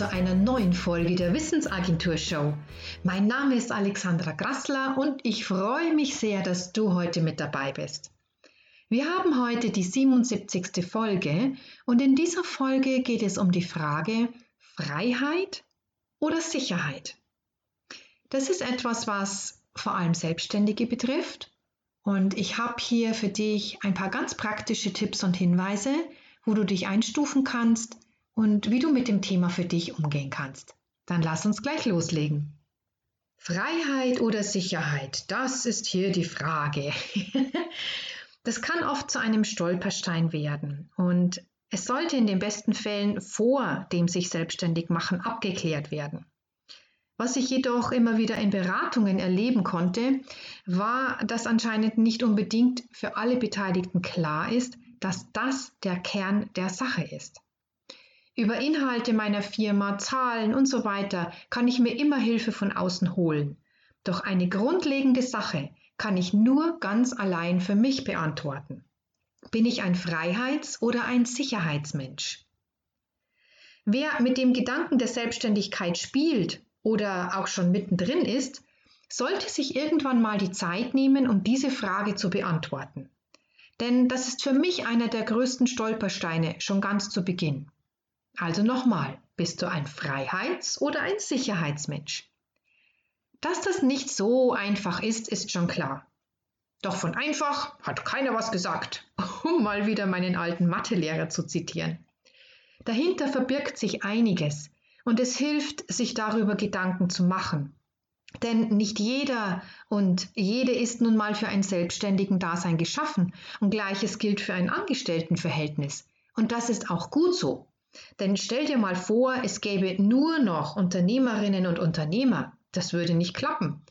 Zu einer neuen Folge der Wissensagentur Show. Mein Name ist Alexandra Grassler und ich freue mich sehr, dass du heute mit dabei bist. Wir haben heute die 77. Folge und in dieser Folge geht es um die Frage Freiheit oder Sicherheit. Das ist etwas, was vor allem Selbstständige betrifft und ich habe hier für dich ein paar ganz praktische Tipps und Hinweise, wo du dich einstufen kannst, und wie du mit dem Thema für dich umgehen kannst. Dann lass uns gleich loslegen. Freiheit oder Sicherheit, das ist hier die Frage. das kann oft zu einem Stolperstein werden und es sollte in den besten Fällen vor dem sich selbstständig machen abgeklärt werden. Was ich jedoch immer wieder in Beratungen erleben konnte, war, dass anscheinend nicht unbedingt für alle Beteiligten klar ist, dass das der Kern der Sache ist. Über Inhalte meiner Firma, Zahlen und so weiter kann ich mir immer Hilfe von außen holen. Doch eine grundlegende Sache kann ich nur ganz allein für mich beantworten. Bin ich ein Freiheits- oder ein Sicherheitsmensch? Wer mit dem Gedanken der Selbstständigkeit spielt oder auch schon mittendrin ist, sollte sich irgendwann mal die Zeit nehmen, um diese Frage zu beantworten. Denn das ist für mich einer der größten Stolpersteine schon ganz zu Beginn. Also nochmal, bist du ein Freiheits- oder ein Sicherheitsmensch? Dass das nicht so einfach ist, ist schon klar. Doch von einfach hat keiner was gesagt, um mal wieder meinen alten Mathelehrer zu zitieren. Dahinter verbirgt sich einiges und es hilft, sich darüber Gedanken zu machen. Denn nicht jeder und jede ist nun mal für ein selbstständigen Dasein geschaffen und gleiches gilt für ein Angestelltenverhältnis. Und das ist auch gut so. Denn stell dir mal vor, es gäbe nur noch Unternehmerinnen und Unternehmer. Das würde nicht klappen.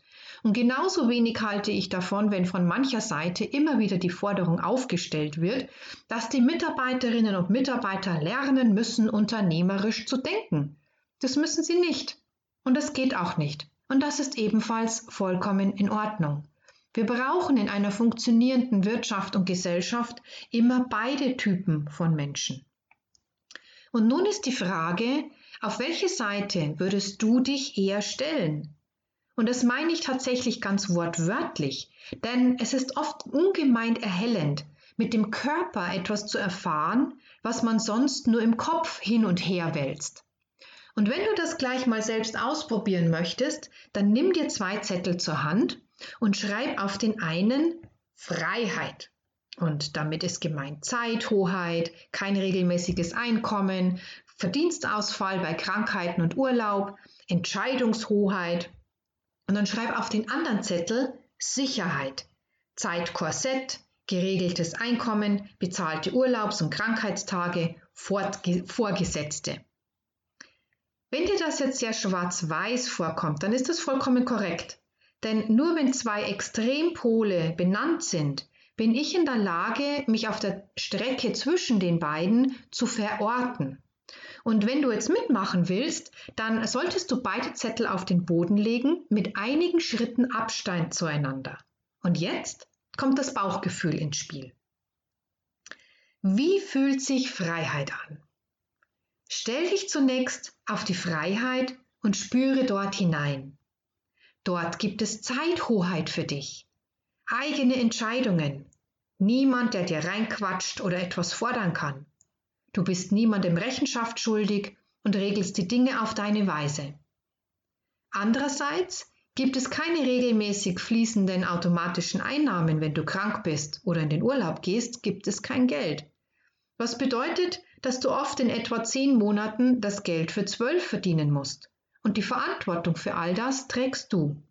Und genauso wenig halte ich davon, wenn von mancher Seite immer wieder die Forderung aufgestellt wird, dass die Mitarbeiterinnen und Mitarbeiter lernen müssen, unternehmerisch zu denken. Das müssen sie nicht. Und das geht auch nicht. Und das ist ebenfalls vollkommen in Ordnung. Wir brauchen in einer funktionierenden Wirtschaft und Gesellschaft immer beide Typen von Menschen. Und nun ist die Frage, auf welche Seite würdest du dich eher stellen? Und das meine ich tatsächlich ganz wortwörtlich, denn es ist oft ungemein erhellend, mit dem Körper etwas zu erfahren, was man sonst nur im Kopf hin und her wälzt. Und wenn du das gleich mal selbst ausprobieren möchtest, dann nimm dir zwei Zettel zur Hand und schreib auf den einen Freiheit und damit ist gemeint Zeithoheit, kein regelmäßiges Einkommen, Verdienstausfall bei Krankheiten und Urlaub, Entscheidungshoheit. Und dann schreib auf den anderen Zettel Sicherheit, Zeitkorsett, geregeltes Einkommen, bezahlte Urlaubs- und Krankheitstage, Vorgesetzte. Wenn dir das jetzt sehr schwarz-weiß vorkommt, dann ist das vollkommen korrekt. Denn nur wenn zwei Extrempole benannt sind, bin ich in der Lage, mich auf der Strecke zwischen den beiden zu verorten. Und wenn du jetzt mitmachen willst, dann solltest du beide Zettel auf den Boden legen mit einigen Schritten Abstand zueinander. Und jetzt kommt das Bauchgefühl ins Spiel. Wie fühlt sich Freiheit an? Stell dich zunächst auf die Freiheit und spüre dort hinein. Dort gibt es Zeithoheit für dich, eigene Entscheidungen, Niemand, der dir reinquatscht oder etwas fordern kann. Du bist niemandem Rechenschaft schuldig und regelst die Dinge auf deine Weise. Andererseits gibt es keine regelmäßig fließenden automatischen Einnahmen, wenn du krank bist oder in den Urlaub gehst, gibt es kein Geld. Was bedeutet, dass du oft in etwa zehn Monaten das Geld für zwölf verdienen musst. Und die Verantwortung für all das trägst du.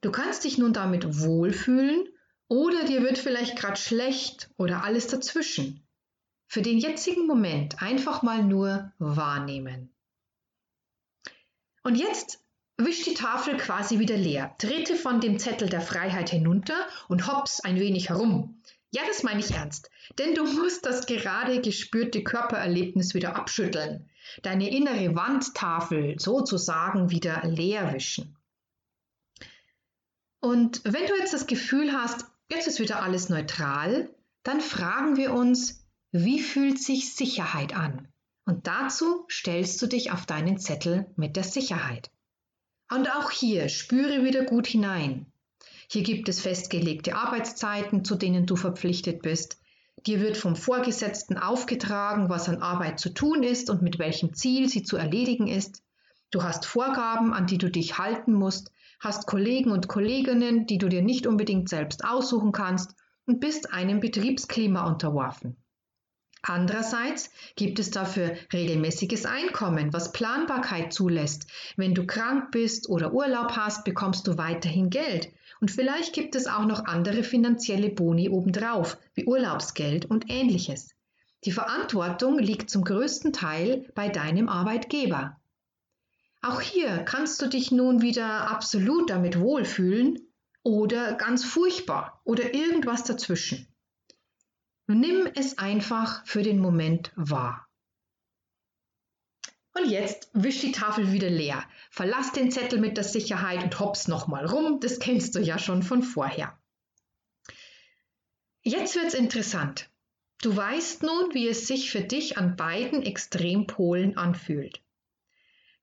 Du kannst dich nun damit wohlfühlen oder dir wird vielleicht gerade schlecht oder alles dazwischen. Für den jetzigen Moment einfach mal nur wahrnehmen. Und jetzt wisch die Tafel quasi wieder leer, trete von dem Zettel der Freiheit hinunter und hops ein wenig herum. Ja, das meine ich ernst, denn du musst das gerade gespürte Körpererlebnis wieder abschütteln, deine innere Wandtafel sozusagen wieder leer wischen. Und wenn du jetzt das Gefühl hast, Jetzt ist wieder alles neutral. Dann fragen wir uns, wie fühlt sich Sicherheit an? Und dazu stellst du dich auf deinen Zettel mit der Sicherheit. Und auch hier spüre wieder gut hinein. Hier gibt es festgelegte Arbeitszeiten, zu denen du verpflichtet bist. Dir wird vom Vorgesetzten aufgetragen, was an Arbeit zu tun ist und mit welchem Ziel sie zu erledigen ist. Du hast Vorgaben, an die du dich halten musst, hast Kollegen und Kolleginnen, die du dir nicht unbedingt selbst aussuchen kannst und bist einem Betriebsklima unterworfen. Andererseits gibt es dafür regelmäßiges Einkommen, was Planbarkeit zulässt. Wenn du krank bist oder Urlaub hast, bekommst du weiterhin Geld. Und vielleicht gibt es auch noch andere finanzielle Boni obendrauf, wie Urlaubsgeld und ähnliches. Die Verantwortung liegt zum größten Teil bei deinem Arbeitgeber. Auch hier kannst du dich nun wieder absolut damit wohlfühlen oder ganz furchtbar oder irgendwas dazwischen. Nimm es einfach für den Moment wahr. Und jetzt wisch die Tafel wieder leer. Verlass den Zettel mit der Sicherheit und hops nochmal rum. Das kennst du ja schon von vorher. Jetzt wird's interessant. Du weißt nun, wie es sich für dich an beiden Extrempolen anfühlt.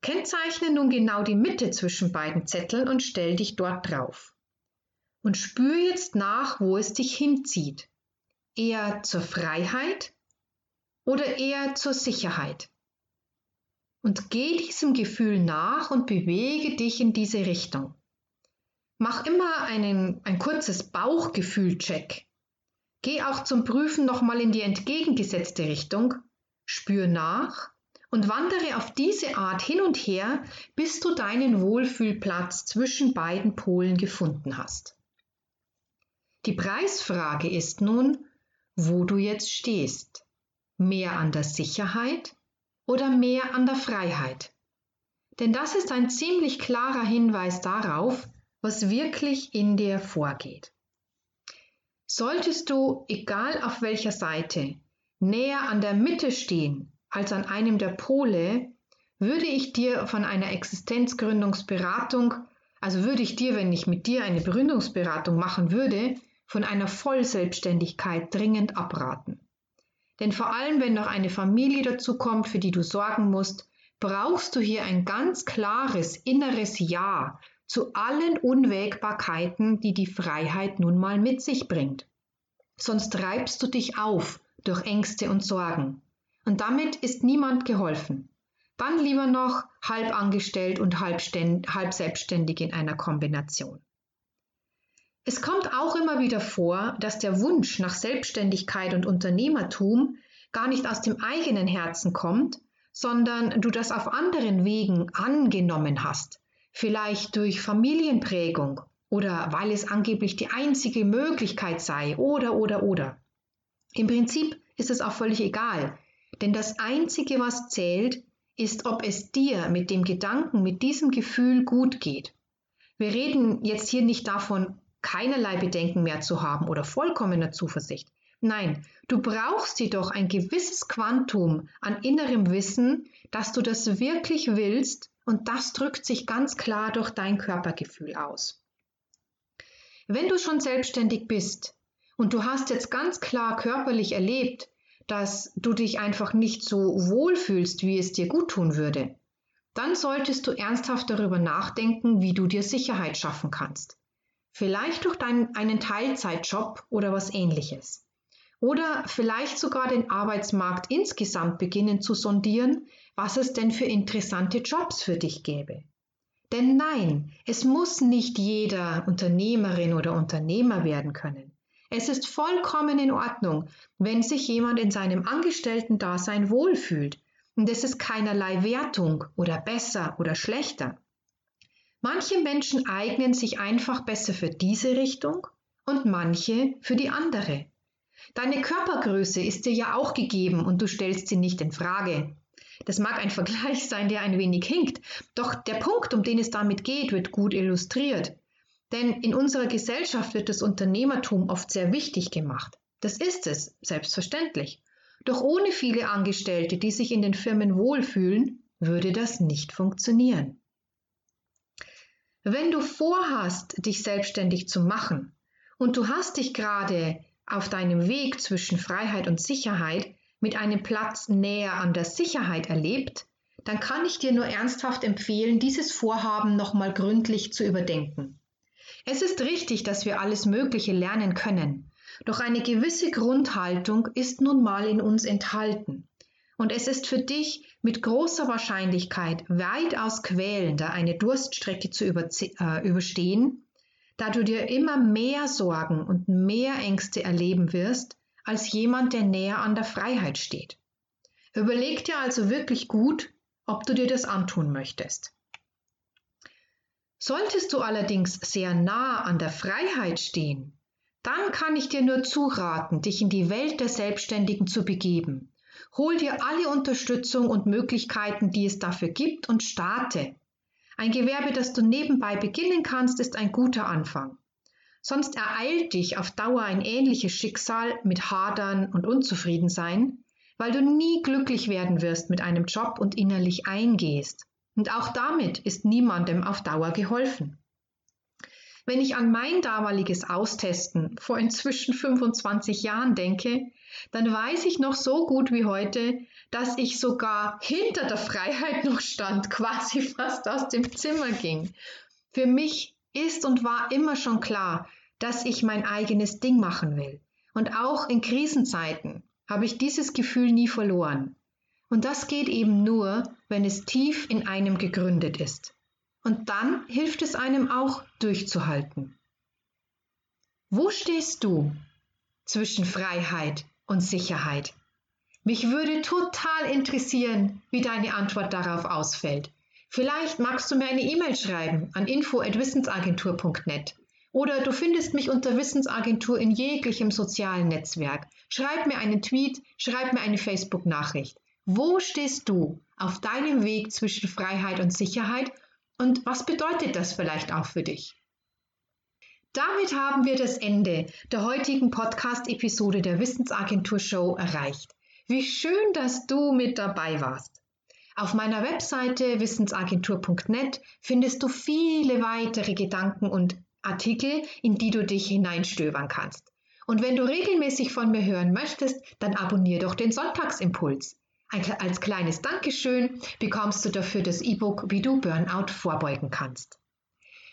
Kennzeichne nun genau die Mitte zwischen beiden Zetteln und stell dich dort drauf. Und spür jetzt nach, wo es dich hinzieht eher zur Freiheit oder eher zur Sicherheit? Und geh diesem Gefühl nach und bewege dich in diese Richtung. Mach immer einen, ein kurzes Bauchgefühl-Check. Geh auch zum Prüfen nochmal in die entgegengesetzte Richtung, spür nach und wandere auf diese Art hin und her, bis du deinen Wohlfühlplatz zwischen beiden Polen gefunden hast. Die Preisfrage ist nun, wo du jetzt stehst. Mehr an der Sicherheit oder mehr an der Freiheit? Denn das ist ein ziemlich klarer Hinweis darauf, was wirklich in dir vorgeht. Solltest du, egal auf welcher Seite, näher an der Mitte stehen als an einem der Pole, würde ich dir von einer Existenzgründungsberatung, also würde ich dir, wenn ich mit dir eine Gründungsberatung machen würde, von einer Vollselbstständigkeit dringend abraten. Denn vor allem, wenn noch eine Familie dazu kommt, für die du sorgen musst, brauchst du hier ein ganz klares inneres Ja zu allen Unwägbarkeiten, die die Freiheit nun mal mit sich bringt. Sonst treibst du dich auf durch Ängste und Sorgen. Und damit ist niemand geholfen. Dann lieber noch halb angestellt und halb, halb selbstständig in einer Kombination. Es kommt auch immer wieder vor, dass der Wunsch nach Selbstständigkeit und Unternehmertum gar nicht aus dem eigenen Herzen kommt, sondern du das auf anderen Wegen angenommen hast, vielleicht durch Familienprägung oder weil es angeblich die einzige Möglichkeit sei oder oder oder. Im Prinzip ist es auch völlig egal, denn das Einzige, was zählt, ist, ob es dir mit dem Gedanken, mit diesem Gefühl gut geht. Wir reden jetzt hier nicht davon, keinerlei Bedenken mehr zu haben oder vollkommener Zuversicht. Nein, du brauchst jedoch ein gewisses Quantum an innerem Wissen, dass du das wirklich willst und das drückt sich ganz klar durch dein Körpergefühl aus. Wenn du schon selbstständig bist und du hast jetzt ganz klar körperlich erlebt, dass du dich einfach nicht so wohl fühlst, wie es dir gut tun würde, dann solltest du ernsthaft darüber nachdenken, wie du dir Sicherheit schaffen kannst. Vielleicht durch deinen, einen Teilzeitjob oder was ähnliches. Oder vielleicht sogar den Arbeitsmarkt insgesamt beginnen zu sondieren, was es denn für interessante Jobs für dich gäbe. Denn nein, es muss nicht jeder Unternehmerin oder Unternehmer werden können. Es ist vollkommen in Ordnung, wenn sich jemand in seinem Angestellten-Dasein wohlfühlt. Und es ist keinerlei Wertung oder besser oder schlechter. Manche Menschen eignen sich einfach besser für diese Richtung und manche für die andere. Deine Körpergröße ist dir ja auch gegeben und du stellst sie nicht in Frage. Das mag ein Vergleich sein, der ein wenig hinkt, doch der Punkt, um den es damit geht, wird gut illustriert. Denn in unserer Gesellschaft wird das Unternehmertum oft sehr wichtig gemacht. Das ist es, selbstverständlich. Doch ohne viele Angestellte, die sich in den Firmen wohlfühlen, würde das nicht funktionieren. Wenn du vorhast, dich selbstständig zu machen und du hast dich gerade auf deinem Weg zwischen Freiheit und Sicherheit, mit einem Platz näher an der Sicherheit erlebt, dann kann ich dir nur ernsthaft empfehlen, dieses Vorhaben nochmal gründlich zu überdenken. Es ist richtig, dass wir alles Mögliche lernen können, doch eine gewisse Grundhaltung ist nun mal in uns enthalten. Und es ist für dich mit großer Wahrscheinlichkeit weitaus quälender, eine Durststrecke zu äh, überstehen, da du dir immer mehr Sorgen und mehr Ängste erleben wirst, als jemand, der näher an der Freiheit steht. Überleg dir also wirklich gut, ob du dir das antun möchtest. Solltest du allerdings sehr nah an der Freiheit stehen, dann kann ich dir nur zuraten, dich in die Welt der Selbstständigen zu begeben Hol dir alle Unterstützung und Möglichkeiten, die es dafür gibt und starte. Ein Gewerbe, das du nebenbei beginnen kannst, ist ein guter Anfang. Sonst ereilt dich auf Dauer ein ähnliches Schicksal mit Hadern und Unzufriedensein, weil du nie glücklich werden wirst mit einem Job und innerlich eingehst. Und auch damit ist niemandem auf Dauer geholfen. Wenn ich an mein damaliges Austesten vor inzwischen 25 Jahren denke, dann weiß ich noch so gut wie heute, dass ich sogar hinter der Freiheit noch stand, quasi fast aus dem Zimmer ging. Für mich ist und war immer schon klar, dass ich mein eigenes Ding machen will. Und auch in Krisenzeiten habe ich dieses Gefühl nie verloren. Und das geht eben nur, wenn es tief in einem gegründet ist. Und dann hilft es einem auch durchzuhalten. Wo stehst du zwischen Freiheit und Sicherheit? Mich würde total interessieren, wie deine Antwort darauf ausfällt. Vielleicht magst du mir eine E-Mail schreiben an info@wissensagentur.net oder du findest mich unter Wissensagentur in jeglichem sozialen Netzwerk. Schreib mir einen Tweet, schreib mir eine Facebook-Nachricht. Wo stehst du auf deinem Weg zwischen Freiheit und Sicherheit und was bedeutet das vielleicht auch für dich? Damit haben wir das Ende der heutigen Podcast-Episode der Wissensagentur Show erreicht. Wie schön, dass du mit dabei warst. Auf meiner Webseite wissensagentur.net findest du viele weitere Gedanken und Artikel, in die du dich hineinstöbern kannst. Und wenn du regelmäßig von mir hören möchtest, dann abonniere doch den Sonntagsimpuls. Als kleines Dankeschön bekommst du dafür das E-Book, wie du Burnout vorbeugen kannst.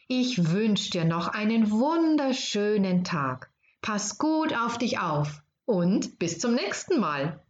Ich wünsche dir noch einen wunderschönen Tag. Pass gut auf dich auf und bis zum nächsten Mal.